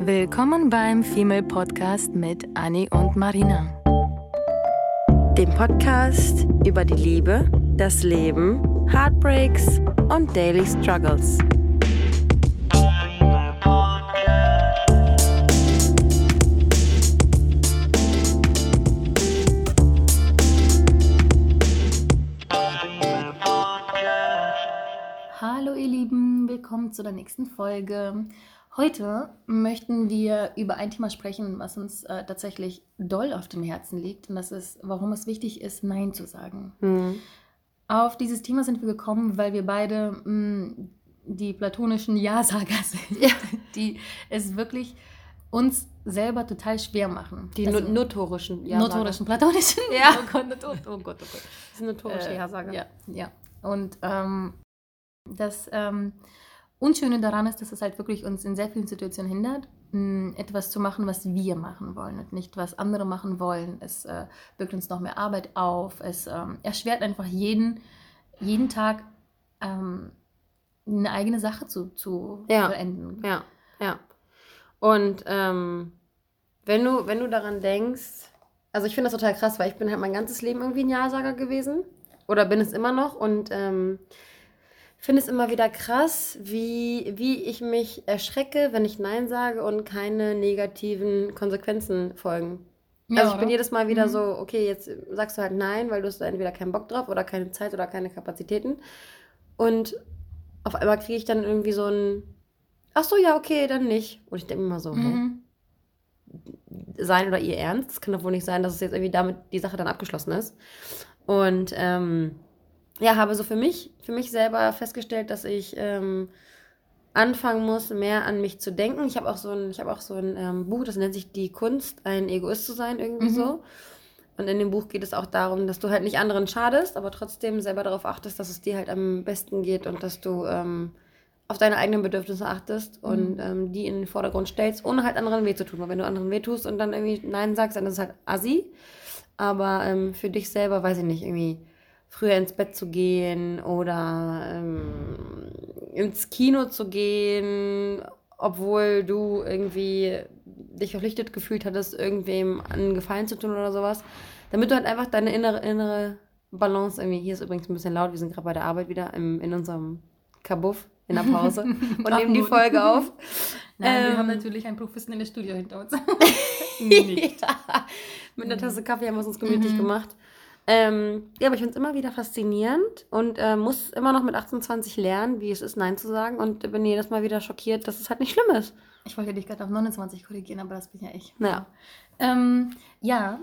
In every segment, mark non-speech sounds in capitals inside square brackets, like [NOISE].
Willkommen beim Female Podcast mit Annie und Marina. Dem Podcast über die Liebe, das Leben, Heartbreaks und Daily Struggles. Hallo ihr Lieben, willkommen zu der nächsten Folge. Heute möchten wir über ein Thema sprechen, was uns äh, tatsächlich doll auf dem Herzen liegt. Und das ist, warum es wichtig ist, Nein zu sagen. Mhm. Auf dieses Thema sind wir gekommen, weil wir beide mh, die platonischen Ja-Sager [LAUGHS] sind, Ja. die es wirklich uns selber total schwer machen. Die Also, no notorischen ja notorischen, platonischen. Ja. [LAUGHS] Oh Gott, notor- oh Gott, oh Gott. Das sind notorische Äh, Ja-Sager. Ja, ja. Und ähm, das ähm, Unschöne daran ist, dass es halt wirklich uns in sehr vielen Situationen hindert, mh, etwas zu machen, was wir machen wollen und nicht, was andere machen wollen. Es äh, birgt uns noch mehr Arbeit auf. Es ähm, erschwert einfach jeden, jeden Tag ähm, eine eigene Sache zu, zu Ja. vollenden. Ja, ja. Und ähm, wenn, du, wenn du daran denkst, also ich finde das total krass, weil ich bin halt mein ganzes Leben irgendwie ein Ja-Sager gewesen. Oder bin es immer noch. Und ähm, finde es immer wieder krass, wie, wie ich mich erschrecke, wenn ich Nein sage und keine negativen Konsequenzen folgen. Ja, also ich bin oder? jedes Mal wieder Mhm. so, okay, jetzt sagst du halt nein, weil du hast da entweder keinen Bock drauf oder keine Zeit oder keine Kapazitäten. Und auf einmal kriege ich dann irgendwie so ein, ach so, ja, okay, dann nicht. Und ich denke immer so? Mhm. sein oder ihr Ernst? Es kann doch wohl nicht sein, dass es jetzt irgendwie damit die Sache dann abgeschlossen ist. Und ähm, ja, habe so für mich, für mich selber festgestellt, dass ich ähm, anfangen muss, mehr an mich zu denken. Ich habe auch so ein, ich habe auch so ein ähm, Buch, das nennt sich Die Kunst, ein Egoist zu sein, irgendwie Mhm. so. Und in dem Buch geht es auch darum, dass du halt nicht anderen schadest, aber trotzdem selber darauf achtest, dass es dir halt am besten geht und dass du ähm, auf deine eigenen Bedürfnisse achtest und ähm, die in den Vordergrund stellst, ohne halt anderen weh zu tun. Weil wenn du anderen weh tust und dann irgendwie Nein sagst, dann ist es halt assi. Aber ähm, für dich selber, weiß ich nicht, irgendwie früher ins Bett zu gehen oder ähm, ins Kino zu gehen, obwohl du irgendwie dich verpflichtet gefühlt hattest, irgendwem einen Gefallen zu tun oder sowas. Damit du halt einfach deine innere, innere Balance irgendwie, hier ist übrigens ein bisschen laut, wir sind gerade bei der Arbeit wieder im, in unserem Kabuff in der Pause [LAUGHS] und nehmen die. Folge auf. [LAUGHS] Nein, wir Ähm. haben natürlich ein professionelles Studio hinter uns. [LAUGHS] ja, mit einer Tasse Kaffee haben wir es uns gemütlich Mhm. gemacht. Ähm, ja, aber ich finde es immer wieder faszinierend und äh, muss immer noch mit 28 lernen, wie es ist, Nein zu sagen und bin jedes Mal wieder schockiert, dass es halt nicht schlimm ist. Ich wollte dich gerade auf 29 korrigieren, aber das bin ja ich. Ja. Ähm, ja,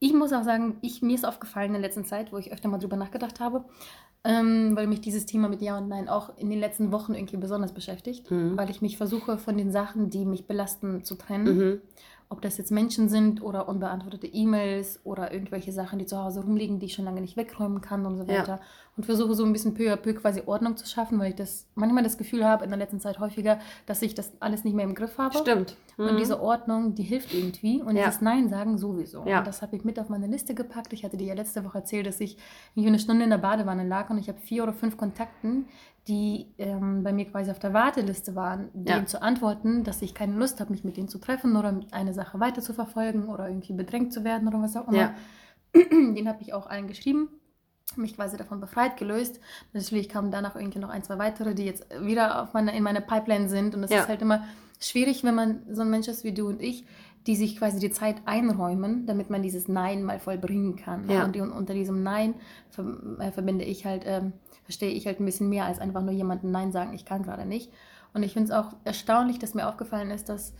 ich muss auch sagen, ich, mir ist aufgefallen in der letzten Zeit, wo ich öfter mal drüber nachgedacht habe, ähm, weil mich dieses Thema mit Ja und Nein auch in den letzten Wochen irgendwie besonders beschäftigt, Mhm. weil ich mich versuche, von den Sachen, die mich belasten, zu trennen. Mhm. Ob das jetzt Menschen sind oder unbeantwortete E-Mails oder irgendwelche Sachen, die zu Hause rumliegen, die ich schon lange nicht wegräumen kann und so Ja. Und versuche so ein bisschen peu à peu quasi Ordnung zu schaffen, weil ich das manchmal das Gefühl habe, in der letzten Zeit häufiger, dass ich das alles nicht mehr im Griff habe. Stimmt. Und Mhm. diese Ordnung, die hilft irgendwie. Und Ja. dieses Nein sagen sowieso. Ja. Und das habe ich mit auf meine Liste gepackt. Ich hatte dir ja letzte Woche erzählt, dass ich irgendwie eine Stunde in der Badewanne lag und ich habe vier oder fünf Kontakten, die ähm, bei mir quasi auf der Warteliste waren, denen Ja. zu antworten, dass ich keine Lust habe, mich mit denen zu treffen oder eine Sache weiter zu verfolgen oder irgendwie bedrängt zu werden oder was auch immer. Ja. [CLEARS THROAT] Den habe ich auch allen geschrieben mich quasi davon befreit, gelöst. Natürlich kamen danach irgendwie noch ein, zwei weitere, die jetzt wieder meine, in meiner Pipeline sind. Und es Ja. ist halt immer schwierig, wenn man so ein Mensch ist wie du und ich, die sich quasi die Zeit einräumen, damit man dieses Nein mal vollbringen kann. Ja. Und unter diesem Nein äh, verbinde ich halt, ähm, verstehe ich halt ein bisschen mehr als einfach nur jemandem Nein sagen, ich kann gerade nicht. Und ich finde es auch erstaunlich, dass mir aufgefallen ist, dass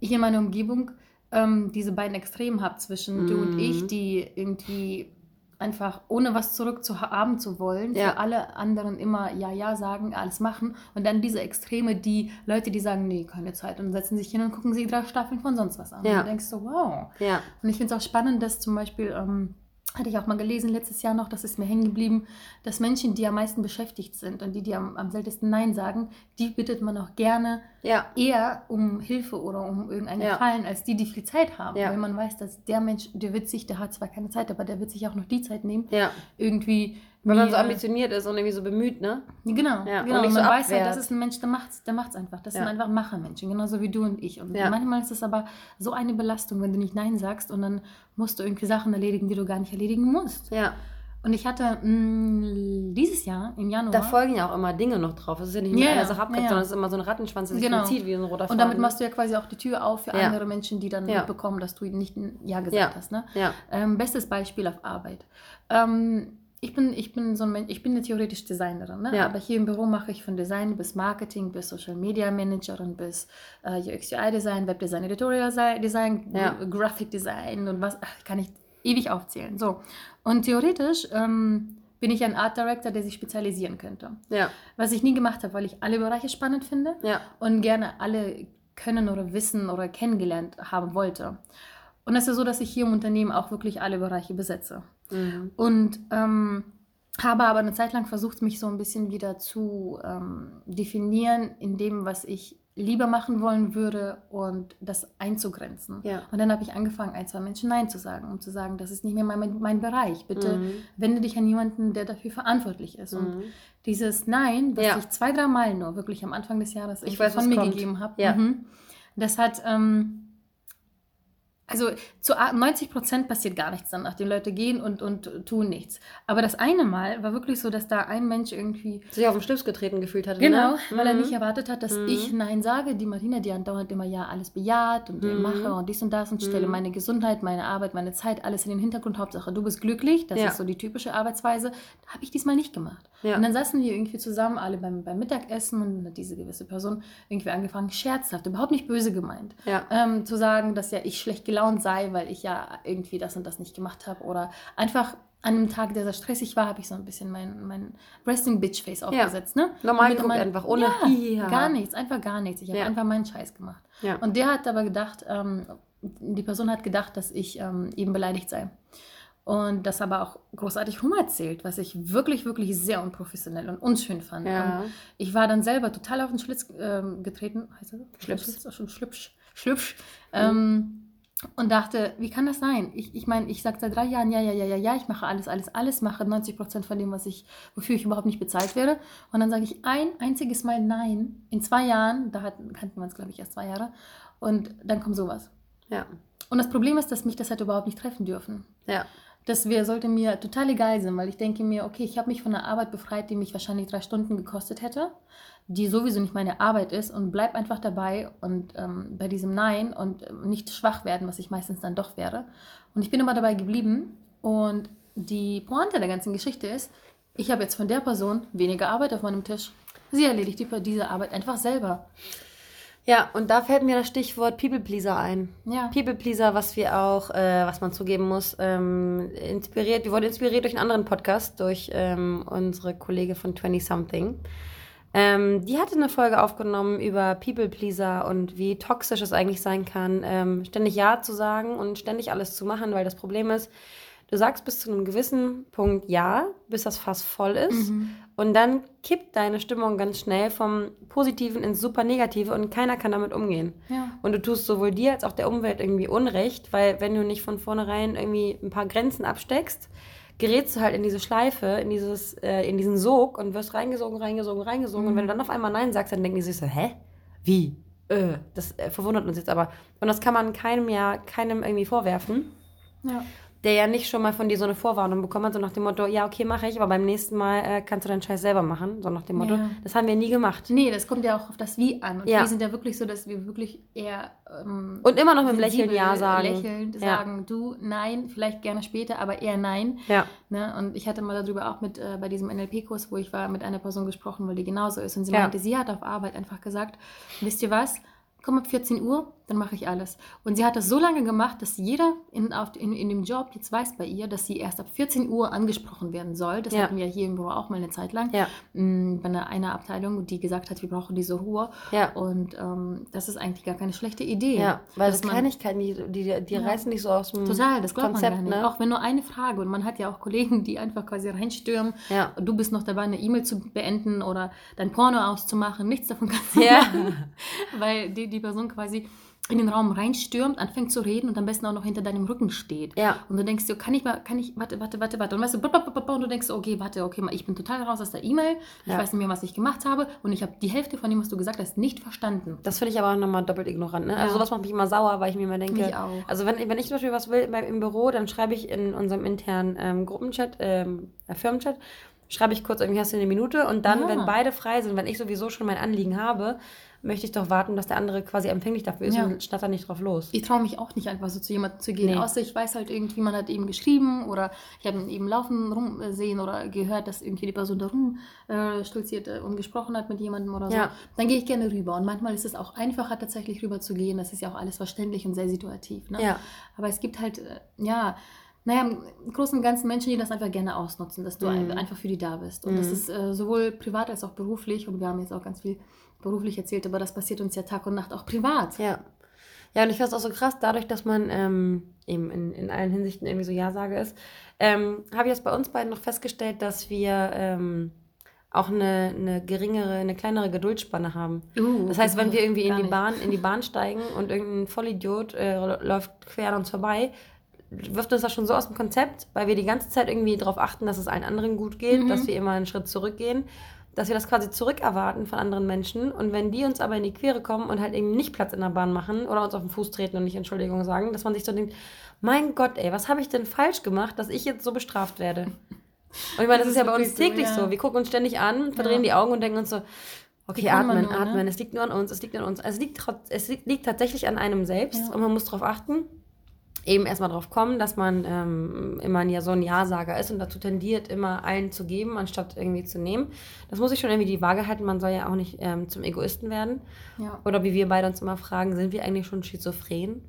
ich in meiner Umgebung ähm, diese beiden Extremen habe zwischen du und Mhm. ich, die irgendwie einfach ohne was zurückzuhaben zu wollen, Ja. für alle anderen immer ja, ja sagen, alles machen und dann diese Extreme, die Leute, die sagen, nee, keine Zeit und setzen sich hin und gucken sich drei Staffeln von sonst was an. Ja. Und du denkst so, wow. Ja. Und ich finde es auch spannend, dass zum Beispiel, ähm, hatte ich auch mal gelesen letztes Jahr noch, das ist mir hängen geblieben, dass Menschen, die am meisten beschäftigt sind und die, die am, am seltensten Nein sagen, die bittet man auch gerne Ja. eher um Hilfe oder um irgendeinen Ja. Gefallen, als die, die viel Zeit haben. Ja. Weil man weiß, dass der Mensch, der wird sich, der hat zwar keine Zeit, aber der wird sich auch noch die Zeit nehmen, irgendwie Weil man so ambitioniert ist und irgendwie so bemüht, ne? Genau, Ja, und genau. Und so man weiß halt, das ist ein Mensch, der macht's, der macht's einfach. Das Ja. sind einfach Machermenschen, genauso wie du und ich. Und Ja. manchmal ist es aber so eine Belastung, wenn du nicht Nein sagst und dann musst du irgendwie Sachen erledigen, die du gar nicht erledigen musst. Ja. Und ich hatte mh, dieses Jahr, im Januar, Da folgen ja auch immer Dinge noch drauf. Es ist ja nicht nur Ja, eine Sache ja, ja. sondern es ist immer so ein Rattenschwanz, der sich Genau. zieht wie ein roter Faden. und damit machst du ja quasi auch die Tür auf für Ja. andere Menschen, die dann Ja. mitbekommen, dass du nicht ein Ja gesagt Ja. hast. Ne? Ja. Ähm, bestes Beispiel auf Arbeit. Ähm, ich bin, ich bin so ein Mensch, ich bin eine theoretisch Designerin, ne? Ja. aber hier im Büro mache ich von Design bis Marketing, bis Social Media Managerin, bis äh, UX UI Design, Webdesign, Editorial Si- Design, Ja. Gra- Graphic Design und was, ach, kann ich ewig aufzählen. So. Und theoretisch ähm, bin ich ein Art Director, der sich spezialisieren könnte. Ja. Was ich nie gemacht habe, weil ich alle Bereiche spannend finde Ja. und gerne alle können oder wissen oder kennengelernt haben wollte. Und es ist so, dass ich hier im Unternehmen auch wirklich alle Bereiche besetze. Mhm. Und ähm, habe aber eine Zeit lang versucht, mich so ein bisschen wieder zu ähm, definieren in dem, was ich lieber machen wollen würde und das einzugrenzen. Ja. Und dann habe ich angefangen, ein, zwei Menschen Nein zu sagen, um zu sagen, das ist nicht mehr mein, mein Bereich. Bitte Mhm. wende dich an jemanden, der dafür verantwortlich ist. Und Mhm. dieses Nein, was Ja. ich zwei, drei Mal nur wirklich am Anfang des Jahres Ich weiß, von mir kommt. gegeben habe, Ja. mhm, das hat, ähm, also zu a- 90 Prozent passiert gar nichts danach. Die Leute gehen und, und tun nichts. Aber das eine Mal war wirklich so, dass da ein Mensch irgendwie Sich auf den Schlips getreten gefühlt hat. Genau, ne? weil er Mhm. nicht erwartet hat, dass Mhm. ich Nein sage. Die Martina, die andauernd immer ja alles bejaht und Mhm. mache und dies und das und stelle Mhm. meine Gesundheit, meine Arbeit, meine Zeit, alles in den Hintergrund. Hauptsache, du bist glücklich. Das Ja. ist so die typische Arbeitsweise. Habe ich diesmal nicht gemacht. Ja. Und dann saßen wir irgendwie zusammen, alle beim, beim Mittagessen und dann hat diese gewisse Person irgendwie angefangen, scherzhaft, überhaupt nicht böse gemeint, Ja. ähm, zu sagen, dass ja ich schlecht gelaunt sei, weil ich ja irgendwie das und das nicht gemacht habe. Oder einfach an einem Tag, der sehr stressig war, habe ich so ein bisschen mein, mein Resting Bitch Face aufgesetzt. Ne? Normal mein- einfach, ohne ja, Hiha. Gar nichts, einfach gar nichts. Ich habe Ja. einfach meinen Scheiß gemacht. Ja. Und der hat aber gedacht, ähm, die Person hat gedacht, dass ich ähm, eben beleidigt sei. Und das aber auch großartig rum erzählt, was ich wirklich, wirklich sehr unprofessionell und unschön fand. Ja. Und ich war dann selber total auf den Schlitz ähm, getreten. Heißt das? Schlips. Schlitz, auch schon Schlüpsch. Schlüpsch. Ähm, und dachte, wie kann das sein? Ich, ich meine, ich sage seit drei Jahren, ja, ja, ja, ja, ja, ich mache alles, alles, alles, mache 90 Prozent von dem, was ich, wofür ich überhaupt nicht bezahlt werde. Und dann sage ich ein einziges Mal Nein in zwei Jahren, da hatten, kannten wir uns, glaube ich, erst zwei Jahre. Und dann kommt sowas. Ja. Und das Problem ist, dass mich das halt überhaupt nicht treffen dürfen. Ja. Das wär, sollte mir total egal sein, weil ich denke mir, okay, ich habe mich von einer Arbeit befreit, die mich wahrscheinlich drei Stunden gekostet hätte, die sowieso nicht meine Arbeit ist und bleib einfach dabei und ähm, bei diesem Nein und ähm, nicht schwach werden, was ich meistens dann doch wäre. Und ich bin aber dabei geblieben und die Pointe der ganzen Geschichte ist, ich habe jetzt von der Person weniger Arbeit auf meinem Tisch. Sie erledigt die, diese Arbeit einfach selber. Ja, und da fällt mir das Stichwort People Pleaser ein. Ja. People Pleaser, was wir auch, äh, was man zugeben muss, ähm, inspiriert, wir wurden inspiriert durch einen anderen Podcast, durch ähm, unsere Kollege von 20 Something. Ähm, die hatte eine Folge aufgenommen über People Pleaser und wie toxisch es eigentlich sein kann, ähm, ständig Ja zu sagen und ständig alles zu machen, weil das Problem ist, du sagst bis zu einem gewissen Punkt Ja, bis das Fass voll ist. Mhm. Und dann kippt deine Stimmung ganz schnell vom Positiven ins super Negative und keiner kann damit umgehen. Ja. Und du tust sowohl dir als auch der Umwelt irgendwie Unrecht, weil wenn du nicht von vornherein irgendwie ein paar Grenzen absteckst, gerätst du halt in diese Schleife, in, dieses, äh, in diesen Sog und wirst reingesogen, reingesogen, reingesogen. Und wenn du dann auf einmal Nein sagst, dann denken die sich so, hä? Wie? Äh, das äh, verwundert uns jetzt aber. Und das kann man keinem ja, keinem irgendwie vorwerfen Ja. Der ja nicht schon mal von dir so eine Vorwarnung bekommen hat, so nach dem Motto, ja, okay, mache ich, aber beim nächsten Mal äh, kannst du deinen Scheiß selber machen, so nach dem Motto. Ja. Das haben wir nie gemacht. Nee, das kommt ja auch auf das Wie an. Und Ja. wir sind ja wirklich so, dass wir wirklich eher ähm, Und immer noch mit dem Lächeln Ja sagen. Lächelnd Ja. sagen, du, nein, vielleicht gerne später, aber eher nein. Ja. Ne? Und ich hatte mal darüber auch mit äh, bei diesem NLP-Kurs, wo ich war, mit einer Person gesprochen, weil die genauso ist. Und sie meinte, sie hat auf Arbeit einfach gesagt, wisst ihr was? Komm ab 14 Uhr, dann mache ich alles. Und sie hat das so lange gemacht, dass jeder in, auf, in, in dem Job jetzt weiß bei ihr, dass sie erst ab 14 Uhr angesprochen werden soll. Das Ja. hatten wir hier im Büro auch mal eine Zeit lang. Ja. mh, Bei einer, einer Abteilung, die gesagt hat, wir brauchen diese Ruhe. Ja. Und ähm, das ist eigentlich gar keine schlechte Idee. Ja, weil man- Kleinigkeiten, die, die, die Ja. reißen dich so aus dem Total, das glaubt Konzept, man gar nicht. ne? Auch wenn nur eine Frage und man hat ja auch Kollegen, die einfach quasi reinstürmen. Ja. Du bist noch dabei, eine E-Mail zu beenden oder dein Porno auszumachen. Nichts davon kannst du Ja. machen. [LAUGHS] Weil die, die Person quasi in den Raum reinstürmt, anfängt zu reden und am besten auch noch hinter deinem Rücken steht. Ja. Und du denkst dir, kann ich mal, kann ich, warte, warte, warte, warte. Und weißt du, und du denkst, okay, warte, okay, ich bin total raus aus der E-Mail. Ich Ja. weiß nicht mehr, was ich gemacht habe. Und ich habe die Hälfte von dem, was du gesagt hast, nicht verstanden. Das finde ich aber auch nochmal doppelt ignorant. Ne? Also Ja. sowas macht mich immer sauer, weil ich mir immer denke, Mich auch. also wenn, wenn ich zum Beispiel was will im Büro, dann schreibe ich in unserem internen ähm, Gruppenchat, ähm, äh, Firmenchat, schreibe ich kurz, irgendwie hast du eine Minute und dann, Ja. wenn beide frei sind, wenn ich sowieso schon mein Anliegen habe, möchte ich doch warten, dass der andere quasi empfänglich dafür ist Ja. und schnatter nicht drauf los. Ich traue mich auch nicht einfach so zu jemandem zu gehen. Nee. Außer ich weiß halt irgendwie, man hat eben geschrieben oder ich habe ihn eben laufen rumsehen oder gehört, dass irgendwie die Person da rum äh, stolziert äh, und gesprochen hat mit jemandem oder so. Ja. Dann gehe ich gerne rüber. Und manchmal ist es auch einfacher, tatsächlich rüber zu gehen. Das ist ja auch alles verständlich und sehr situativ. Ne? Ja. Aber es gibt halt, äh, ja, naja, im Großen und Ganzen Menschen, die das einfach gerne ausnutzen, dass du ein- einfach für die da bist. Und das Mhm. ist äh, sowohl privat als auch beruflich. Und wir haben jetzt auch ganz viel beruflich erzählt, aber das passiert uns ja Tag und Nacht auch privat. Ja. Ja, und ich finde es auch so krass, dadurch, dass man ähm, eben in, in allen Hinsichten irgendwie so Ja-Sage ist, ähm, habe ich jetzt bei uns beiden noch festgestellt, dass wir ähm, auch eine, eine geringere, eine kleinere Geduldsspanne haben. Uh, Das heißt, wenn wir irgendwie in die. Bahn, in die Bahn steigen und irgendein Vollidiot äh, läuft quer an uns vorbei, wirft uns das schon so aus dem Konzept, weil wir die ganze Zeit irgendwie darauf achten, dass es allen anderen gut geht, Mhm. dass wir immer einen Schritt zurückgehen, dass wir das quasi zurückerwarten von anderen Menschen. Und wenn die uns aber in die Quere kommen und halt eben nicht Platz in der Bahn machen oder uns auf den Fuß treten und nicht Entschuldigung sagen, dass man sich so denkt, mein Gott, ey, was habe ich denn falsch gemacht, dass ich jetzt so bestraft werde? Und ich meine, das, Das ist ist ja bei uns wirklich so, täglich ja. so. Wir gucken uns ständig an, verdrehen Ja. die Augen und denken uns so, okay, atmen, nur, ne? atmen, es liegt nur an uns, es liegt an uns. Es liegt, es liegt tatsächlich an einem selbst Ja. und man muss darauf achten, eben erstmal darauf kommen, dass man ähm, immer ja so ein Ja-Sager ist und dazu tendiert, immer allen zu geben, anstatt irgendwie zu nehmen. Das muss ich schon irgendwie die Waage halten, man soll ja auch nicht ähm, zum Egoisten werden. Ja. Oder wie wir beide uns immer fragen, sind wir eigentlich schon schizophren?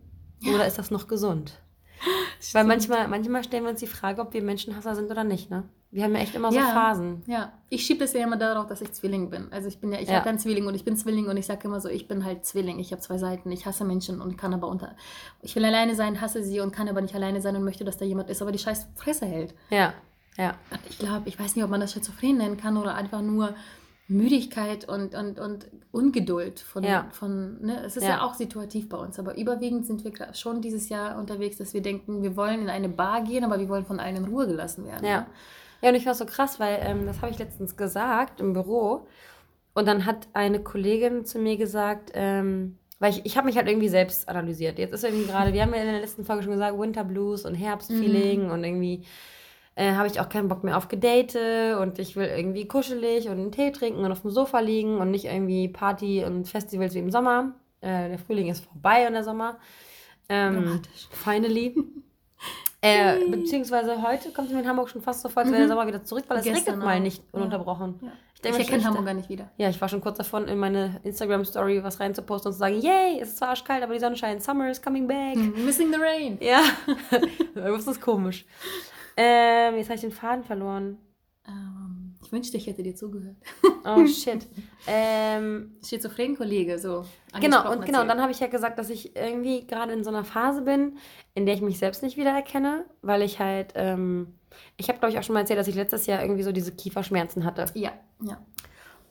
Oder ist das noch gesund? [LAUGHS] Weil manchmal, manchmal stellen wir uns die Frage, ob wir Menschenhasser sind oder nicht, ne? Wir haben ja echt immer so Ja. Phasen. Ja, ich schiebe das ja immer darauf, dass ich Zwilling bin. Also ich bin ja, ich Ja. habe einen Zwilling und ich bin Zwilling und ich sage immer so, ich bin halt Zwilling. Ich habe zwei Seiten. Ich hasse Menschen und kann aber unter. Ich will alleine sein, hasse sie und kann aber nicht alleine sein und möchte, dass da jemand ist, aber die scheiß Fresse hält. Ja, ja. Ich glaube, ich weiß nicht, ob man das schizophren nennen kann oder einfach nur Müdigkeit und, und, und Ungeduld von, Ja. von ne? es ist ja. Ja. auch situativ bei uns, aber überwiegend sind wir schon dieses Jahr unterwegs, dass wir denken, wir wollen in eine Bar gehen, aber wir wollen von allen in Ruhe gelassen werden. Ja. Ja, und ich war so krass, weil ähm, das habe ich letztens gesagt im Büro. Und dann hat eine Kollegin zu mir gesagt, ähm, weil ich, ich habe mich halt irgendwie selbst analysiert. Jetzt ist irgendwie gerade, wir haben ja in der letzten Folge schon gesagt, Winter Blues und Herbstfeeling und irgendwie äh, habe ich auch keinen Bock mehr auf Gedate und ich will irgendwie kuschelig und einen Tee trinken und auf dem Sofa liegen und nicht irgendwie Party und Festivals wie im Sommer. Äh, der Frühling ist vorbei und der Sommer. Ähm, Dramatisch. finally. [LAUGHS] Äh, beziehungsweise heute kommt es mir in Hamburg schon fast so vor, als wäre der Sommer wieder zurück, weil es Gestern regnet mal auch. nicht ununterbrochen. Ja. Ich Ich, denke mir erkenne Hamburg gar nicht wieder. Ja, ich war schon kurz davon, in meine Instagram-Story was reinzuposten und zu sagen, yay, es ist zwar arschkalt, aber die Sonne scheint, summer is coming back. Missing the rain. Ja, [LAUGHS] das ist komisch. Ähm, jetzt habe ich den Faden verloren. Ähm, ich wünschte, ich hätte dir zugehört. Oh, shit. ähm, Schizophren-Kollege, so. Genau, und genau, dann habe ich ja gesagt, dass ich irgendwie gerade in so einer Phase bin, in der ich mich selbst nicht wiedererkenne, weil ich halt, ähm, ich habe glaube ich auch schon mal erzählt, dass ich letztes Jahr irgendwie so diese Kieferschmerzen hatte. Ja, ja.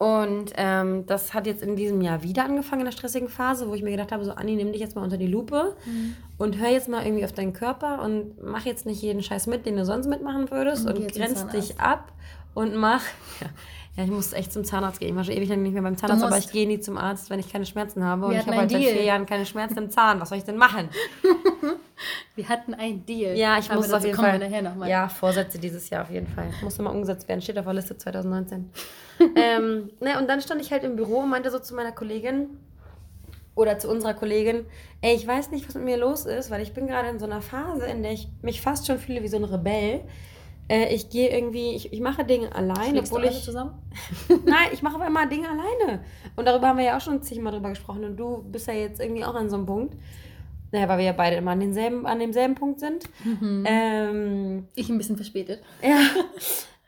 Und ähm, das hat jetzt in diesem Jahr wieder angefangen in der stressigen Phase, wo ich mir gedacht habe, so Anni, nimm dich jetzt mal unter die Lupe und hör jetzt mal irgendwie auf deinen Körper und mach jetzt nicht jeden Scheiß mit, den du sonst mitmachen würdest Und und, grenz dich ab und mach. Ja, ja, ich muss echt zum Zahnarzt gehen. Ich war schon ewig lang nicht mehr beim Zahnarzt, aber ich gehe nie zum Arzt, wenn ich keine Schmerzen habe. Und Wir ich hatten habe halt seit vier Jahren keine Schmerzen im Zahn. Was soll ich denn machen? [LAUGHS] Wir hatten einen Deal. Ja, ich Aber muss auf jeden Fall. nachher nochmal. Ja, Vorsätze dieses Jahr auf jeden Fall. Muss immer umgesetzt werden. Steht auf der Liste 2019. [LAUGHS] ähm, ne, und dann stand ich halt im Büro und meinte so zu meiner Kollegin oder zu unserer Kollegin, ey, ich weiß nicht, was mit mir los ist, weil ich bin gerade in so einer Phase, in der ich mich fast schon fühle wie so ein Rebell. Äh, ich gehe irgendwie, ich, ich mache Dinge allein, Schlägst du obwohl alle ich. zusammen? [LAUGHS] Nein, ich mache aber immer Dinge alleine. Und darüber haben wir ja auch schon zigmal drüber gesprochen. Und du bist ja jetzt irgendwie auch an so einem Punkt. Naja, weil wir ja beide immer an, denselben, an demselben Punkt sind. Mhm. Ähm, Ich ein bisschen verspätet. [LAUGHS] ja,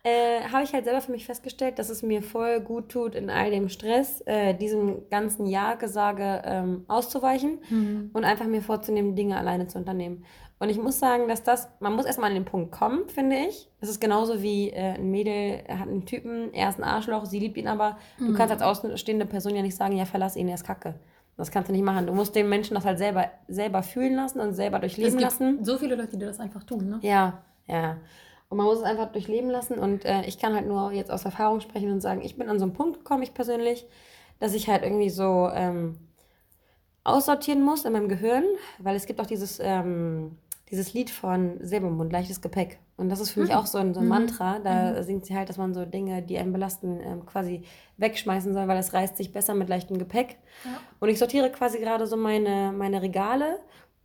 äh, habe ich halt selber für mich festgestellt, dass es mir voll gut tut, in all dem Stress, äh, diesem ganzen Ja-Gesage ähm, auszuweichen Mhm. und einfach mir vorzunehmen, Dinge alleine zu unternehmen. Und ich muss sagen, dass das, man muss erstmal an den Punkt kommen, finde ich. Das ist genauso wie äh, ein Mädel hat einen Typen, er ist ein Arschloch, sie liebt ihn aber. Du Mhm. kannst als außenstehende Person ja nicht sagen, ja, verlass ihn, er ist kacke. Das kannst du nicht machen. Du musst den Menschen das halt selber, selber fühlen lassen und selber durchleben es gibt lassen. So viele Leute, die das einfach tun, ne? Ja, ja. Und man muss es einfach durchleben lassen. Und äh, ich kann halt nur jetzt aus Erfahrung sprechen und sagen, ich bin an so einen Punkt gekommen, ich persönlich, dass ich halt irgendwie so ähm, aussortieren muss in meinem Gehirn, weil es gibt auch dieses, ähm, dieses Lied von Silbermond, leichtes Gepäck. Und das ist für mich Hm. auch so ein, so ein Mhm. Mantra. Da Mhm. singt sie halt, dass man so Dinge, die einen belasten, ähm, quasi wegschmeißen soll, weil es reißt sich besser mit leichtem Gepäck. Ja. Und ich sortiere quasi gerade so meine, meine Regale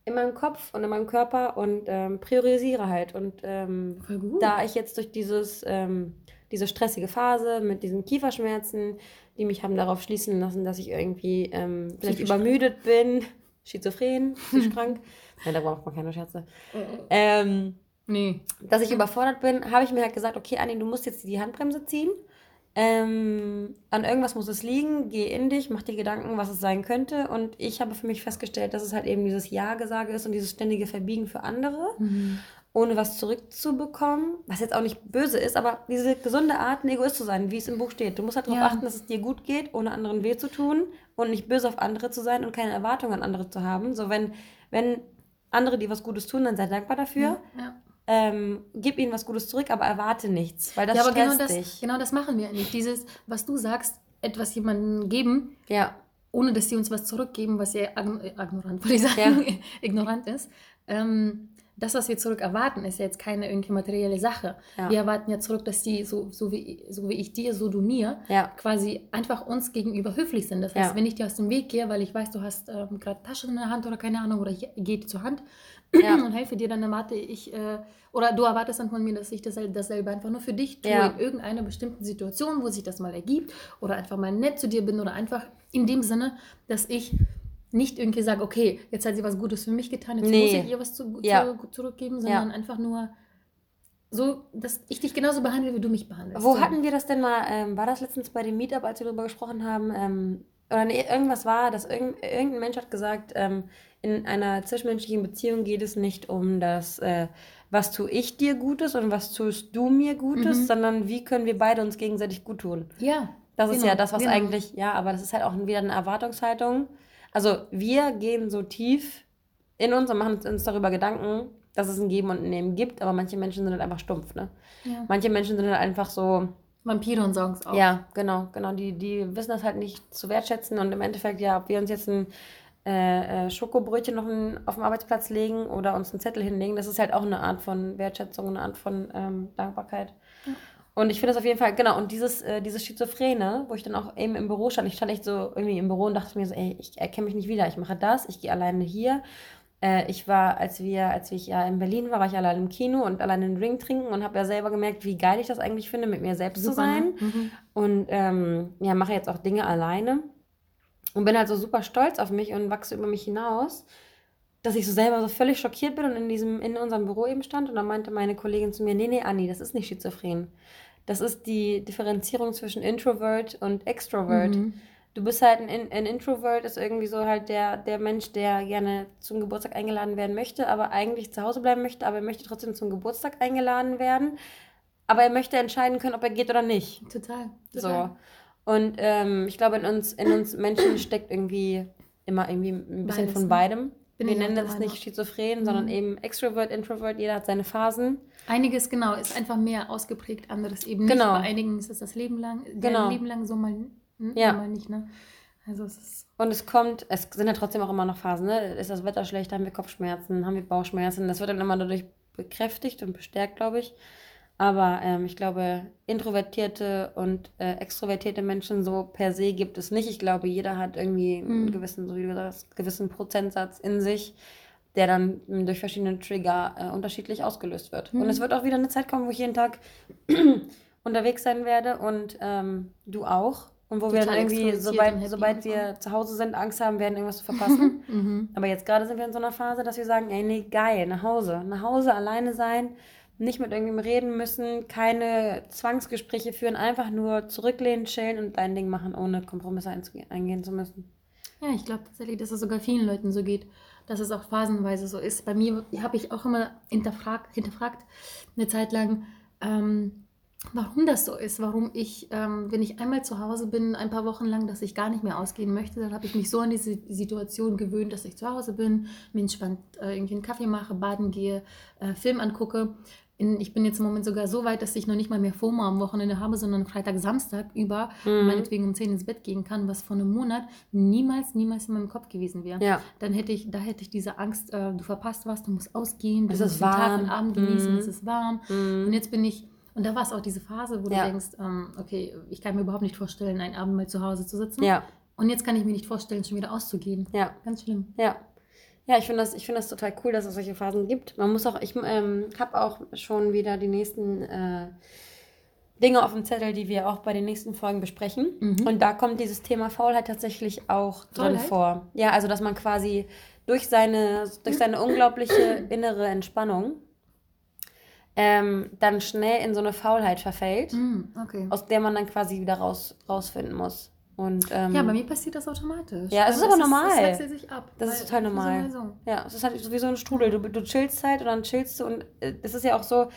in meinem Kopf und in meinem Körper und ähm, priorisiere halt. Und ähm, da ich jetzt durch dieses, ähm, diese stressige Phase mit diesen Kieferschmerzen, die mich haben darauf schließen lassen, dass ich irgendwie ähm, vielleicht übermüdet bin, schizophren, [LAUGHS] psychisch krank. Nein, da braucht man keine Scherze. Ähm, Nee. dass ich überfordert bin, habe ich mir halt gesagt, okay, Anni, du musst jetzt die Handbremse ziehen. Ähm, an irgendwas muss es liegen, geh in dich, mach dir Gedanken, was es sein könnte. Und ich habe für mich festgestellt, dass es halt eben dieses Ja-Gesage ist und dieses ständige Verbiegen für andere, Mhm. Ohne was zurückzubekommen. Was jetzt auch nicht böse ist, aber diese gesunde Art, ein Egoist zu sein, wie es im Buch steht. Du musst halt darauf Ja. achten, dass es dir gut geht, ohne anderen weh zu tun und nicht böse auf andere zu sein und keine Erwartungen an andere zu haben. So, wenn, wenn andere dir was Gutes tun, dann sei dankbar dafür Ja. ähm, gib ihnen was Gutes zurück, aber erwarte nichts, weil das ja, aber genau das, dich. genau das machen wir nicht. Dieses, was du sagst, etwas jemandem geben, Ja, ohne dass sie uns was zurückgeben, was ja äh, ignorant, würde ich sagen, [LAUGHS] ignorant ist. Ähm, das, was wir zurück erwarten, ist ja jetzt keine irgendwie materielle Sache. Ja. Wir erwarten ja zurück, dass sie, so, so, wie, so wie ich dir, so du mir, ja, quasi einfach uns gegenüber höflich sind. Das heißt, Ja. wenn ich dir aus dem Weg gehe, weil ich weiß, du hast ähm, gerade Taschen in der Hand oder keine Ahnung, oder ich gehe zur Hand [CLEARS THROAT] Ja. und helfe dir, dann erwarte ich, äh, oder du erwartest dann von mir, dass ich das, dasselbe einfach nur für dich tue, in irgendeiner bestimmten Situation, wo sich das mal ergibt, oder einfach mal nett zu dir bin, oder einfach in dem Sinne, dass ich nicht irgendwie sage, okay, jetzt hat sie was Gutes für mich getan, jetzt Nee. muss ich ihr was zu, Ja. zu, zurückgeben, sondern einfach nur so, dass ich dich genauso behandle, wie du mich behandelst. Wo so. hatten wir das denn mal? Ähm, war das letztens bei dem Meetup, als wir darüber gesprochen haben? Ähm, oder nee, irgendwas war, dass irgend, irgendein Mensch hat gesagt, ähm, in einer zwischenmenschlichen Beziehung geht es nicht um das, äh, was tue ich dir Gutes und was tust du mir Gutes, Mhm. sondern wie können wir beide uns gegenseitig gut tun. Ja. Das ist genau, ja das, was genau. eigentlich, ja, aber das ist halt auch wieder eine Erwartungshaltung. Also wir gehen so tief in uns und machen uns darüber Gedanken, dass es ein Geben und ein Nehmen gibt, aber manche Menschen sind halt einfach stumpf, ne? Ja. Manche Menschen sind halt einfach so, Vampire und Songs auch. ja, genau, genau, die, die wissen das halt nicht zu wertschätzen und im Endeffekt, ja, ob wir uns jetzt ein äh, äh, Schokobrötchen auf den, auf dem Arbeitsplatz legen oder uns einen Zettel hinlegen, das ist halt auch eine Art von Wertschätzung, eine Art von ähm, Dankbarkeit. Ja. Und ich finde das auf jeden Fall, genau, und dieses, äh, dieses Schizophrene, wo ich dann auch eben im Büro stand, ich stand echt so irgendwie im Büro und dachte mir so, ey, ich erkenne mich nicht wieder, ich mache das, ich gehe alleine hier. Äh, ich war, als wir, als ich ja in Berlin war, war ich allein im Kino und allein einen Drink trinken und habe ja selber gemerkt, wie geil ich das eigentlich finde, mit mir selbst zu Super, sein. ne? Mhm. Und ähm, ja, mache jetzt auch Dinge alleine und bin halt so super stolz auf mich und wachse über mich hinaus, dass ich so selber so völlig schockiert bin und in diesem, in unserem Büro eben stand und dann meinte meine Kollegin zu mir, nee, nee, Anni, das ist nicht schizophren. Das ist die Differenzierung zwischen Introvert und Extrovert. Mhm. Du bist halt ein, ein Introvert, ist irgendwie so halt der, der Mensch, der gerne zum Geburtstag eingeladen werden möchte, aber eigentlich zu Hause bleiben möchte, aber er möchte trotzdem zum Geburtstag eingeladen werden. Aber er möchte entscheiden können, ob er geht oder nicht. Total. So. total. Und ähm, ich glaube, in uns, in uns Menschen steckt irgendwie immer irgendwie ein bisschen Beides, von ne? Bin Wir nennen das nicht schizophren, sondern Mhm. eben Extrovert, Introvert, jeder hat seine Phasen. Einiges genau ist einfach mehr ausgeprägt, anderes eben Genau. nicht. Bei einigen ist es das Leben lang, Genau. genau. Leben lang so mal, hm, Ja. mal nicht. Ne? Also es ist Und es kommt, es sind ja trotzdem auch immer noch Phasen, ne? Ist das Wetter schlecht, haben wir Kopfschmerzen, haben wir Bauchschmerzen. Das wird dann immer dadurch bekräftigt und bestärkt, glaube ich. Aber ähm, ich glaube, introvertierte und äh, extrovertierte Menschen so per se gibt es nicht. Ich glaube, jeder hat irgendwie einen Mhm. gewissen, so wie du gesagt hast, gewissen Prozentsatz in sich, der dann ähm, durch verschiedene Trigger äh, unterschiedlich ausgelöst wird. Und Mhm. es wird auch wieder eine Zeit kommen, wo ich jeden Tag [CLEARS THROAT] unterwegs sein werde und ähm, du auch. Und wo wir dann Total irgendwie, sobald, sobald wir zu Hause sind, Angst haben werden, irgendwas zu verpassen. [LAUGHS] mhm. Aber jetzt gerade sind wir in so einer Phase, dass wir sagen, ey, nee, geil, nach Hause. Nach Hause alleine sein, nicht mit irgendjemandem reden müssen, keine Zwangsgespräche führen, einfach nur zurücklehnen, chillen und dein Ding machen, ohne Kompromisse eingehen zu müssen. Ja, ich glaube tatsächlich, dass es sogar vielen Leuten so geht, dass es auch phasenweise so ist. Bei mir habe ich auch immer hinterfragt, hinterfragt eine Zeit lang, ähm, warum das so ist, warum ich, ähm, wenn ich einmal zu Hause bin, ein paar Wochen lang, dass ich gar nicht mehr ausgehen möchte, dann habe ich mich so an diese Situation gewöhnt, dass ich zu Hause bin, mir entspannt äh, irgendwie einen Kaffee mache, baden gehe, äh, Film angucke. In, ich bin jetzt im Moment sogar so weit, dass ich noch nicht mal mehr FOMO am Wochenende habe, sondern Freitag, Samstag über Mhm. meinetwegen um 10 ins Bett gehen kann, was vor einem Monat niemals, niemals in meinem Kopf gewesen wäre. Ja. Dann hätte ich, da hätte ich diese Angst, äh, du verpasst was, du musst ausgehen, du Es musst ist den Tag und Abend genießen, Mhm. es ist warm. Mhm. Und jetzt bin ich, und da war es auch diese Phase, wo Ja. du denkst, ähm, okay, ich kann mir überhaupt nicht vorstellen, einen Abend mal zu Hause zu sitzen. Ja, Und jetzt kann ich mir nicht vorstellen, schon wieder auszugehen. ja. Ganz schlimm. Ja. Ja, ich finde das, ich find das total cool, dass es solche Phasen gibt. Man muss auch, ich ähm, habe auch schon wieder die nächsten äh, Dinge auf dem Zettel, die wir auch bei den nächsten Folgen besprechen. Mhm. Und da kommt dieses Thema Faulheit tatsächlich auch drin Faulheit? vor. Ja, also dass man quasi durch seine, durch seine unglaubliche [CLEARS THROAT] innere Entspannung ähm, dann schnell in so eine Faulheit verfällt, Mm, okay. aus der man dann quasi wieder raus, rausfinden muss. Und, ähm, Ja, bei mir passiert das automatisch. Ja, es ist Also aber normal. Es wechselt sich ab. Das ist total normal. So. Ja, es ist halt so wie so ein Strudel. Du, du chillst halt und dann chillst du und äh, es ist ja auch so,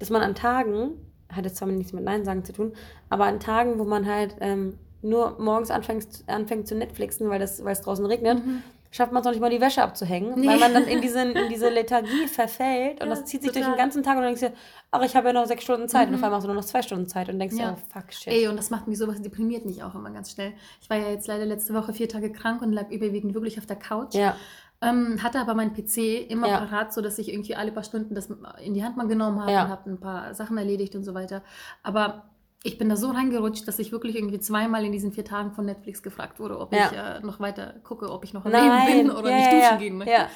dass man an Tagen, hat jetzt zwar nichts mit Nein sagen zu tun, aber an Tagen, wo man halt ähm, nur morgens anfängt, anfängt zu Netflixen, weil, das, weil es draußen regnet, Mhm. Schafft man es noch nicht mal die Wäsche abzuhängen, Nee. weil man dann in diese, [LAUGHS] in diese Lethargie verfällt und Ja, das zieht sich durch total. den ganzen Tag und dann denkst du, ach, ich habe ja noch sechs Stunden Zeit und auf Mhm. einmal hast du nur noch zwei Stunden Zeit und denkst Ja. dir, oh fuck, shit. Ey, und das macht mich sowas, deprimiert mich auch immer ganz schnell. Ich war ja jetzt leider letzte Woche vier Tage krank und lag überwiegend wirklich auf der Couch. ja, Ähm, hatte aber meinen PC immer Ja. parat, so dass ich irgendwie alle paar Stunden das in die Hand mal genommen habe Ja. und habe ein paar Sachen erledigt und so weiter. Aber ich bin da so reingerutscht, dass ich wirklich irgendwie zweimal in diesen vier Tagen von Netflix gefragt wurde, ob Ja. ich äh, noch weiter gucke, ob ich noch am Leben bin oder ja, nicht duschen ja. gehen möchte. Ja,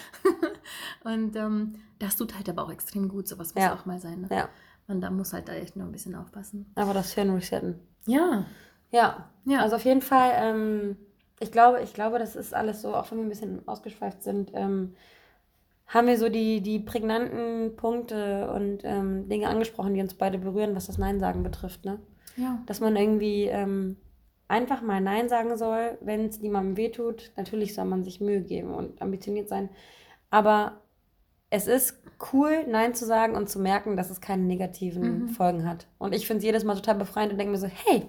[LAUGHS] Und ähm, das tut halt aber auch extrem gut, sowas muss auch mal sein. Ne? ja, Und da muss halt da echt nur ein bisschen aufpassen. aber das Hirn resetten. Ja, Ja, ja. Also auf jeden Fall, ähm, ich glaube, ich glaube, das ist alles so, auch wenn wir ein bisschen ausgeschweift sind, ähm, haben wir so die, die prägnanten Punkte und ähm, Dinge angesprochen, die uns beide berühren, was das Nein sagen betrifft, ne? Ja. Dass man irgendwie ähm, einfach mal Nein sagen soll, wenn es niemandem wehtut. Natürlich soll man sich Mühe geben und ambitioniert sein. Aber es ist cool, Nein zu sagen und zu merken, dass es keine negativen Mhm. Folgen hat. Und ich finde es jedes Mal total befreiend und denke mir so, hey,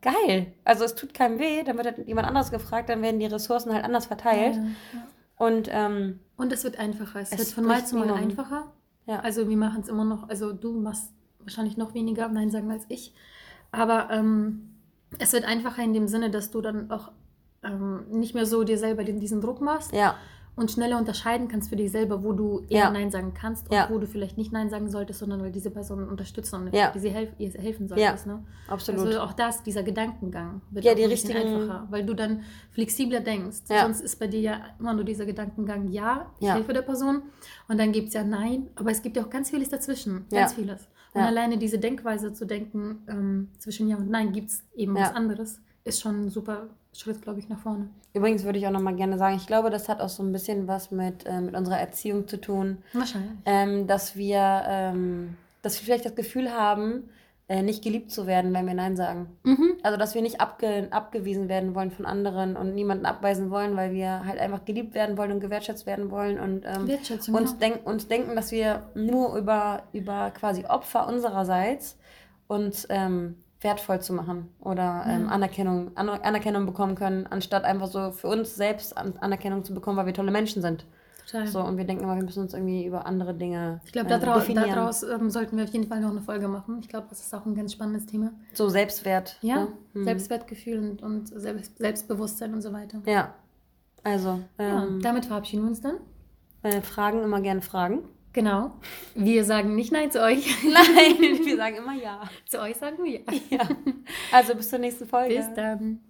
geil. Also es tut keinem weh, dann wird halt jemand anderes gefragt, dann werden die Ressourcen halt anders verteilt. Ja, ja. Und ähm, Und es wird einfacher. Es, Es wird von Mal zu Mal einfacher. ja, Also wir machen es immer noch, also du machst wahrscheinlich noch weniger Nein sagen als ich. Aber ähm, es wird einfacher in dem Sinne, dass du dann auch ähm, nicht mehr so dir selber den, diesen Druck machst ja, und schneller unterscheiden kannst für dich selber, wo du eher Ja. Nein sagen kannst und wo du vielleicht nicht Nein sagen solltest, sondern weil diese Person unterstützen und Ja. die sie helf ihr helfen solltest. Ne? absolut. Also auch das, dieser Gedankengang wird Ja, die ein richtigen- einfacher, weil du dann flexibler denkst. Sonst ist bei dir ja immer nur dieser Gedankengang, ja, ich helfe der Person und dann gibt es ja nein, aber es gibt ja auch ganz vieles dazwischen, ganz Ja. vieles. Und Ja. alleine diese Denkweise zu denken, ähm, zwischen ja und nein gibt es eben Ja. was anderes, ist schon ein super Schritt, glaube ich, nach vorne. Übrigens würde ich auch noch mal gerne sagen, ich glaube, das hat auch so ein bisschen was mit, äh, mit unserer Erziehung zu tun. Wahrscheinlich. ähm, dass wir, ähm, dass wir vielleicht das Gefühl haben, äh, nicht geliebt zu werden, wenn wir Nein sagen. Mhm. Also, dass wir nicht abge abgewiesen werden wollen von anderen und niemanden abweisen wollen, weil wir halt einfach geliebt werden wollen und gewertschätzt werden wollen und ähm, uns, ja. denk uns denken, dass wir nur über, über quasi Opfer unsererseits uns ähm, wertvoll zu machen oder ähm, Ja. Anerkennung, An Anerkennung bekommen können, anstatt einfach so für uns selbst An Anerkennung zu bekommen, weil wir tolle Menschen sind. Total. So, und wir denken immer, wir müssen uns irgendwie über andere Dinge Ich glaube, äh, daraus, daraus ähm, sollten wir auf jeden Fall noch eine Folge machen. Ich glaube, das ist auch ein ganz spannendes Thema. So Selbstwert. Ja, ne? Mhm. Selbstwertgefühl und, und Selbst, Selbstbewusstsein und so weiter. Ja. Also, Ja, ähm, damit verabschieden wir uns dann. äh, Fragen immer gerne fragen. Genau. Wir sagen nicht Nein zu euch. [LAUGHS] Nein, wir sagen immer ja. zu euch sagen wir ja. ja. Also bis zur nächsten Folge. Bis dann.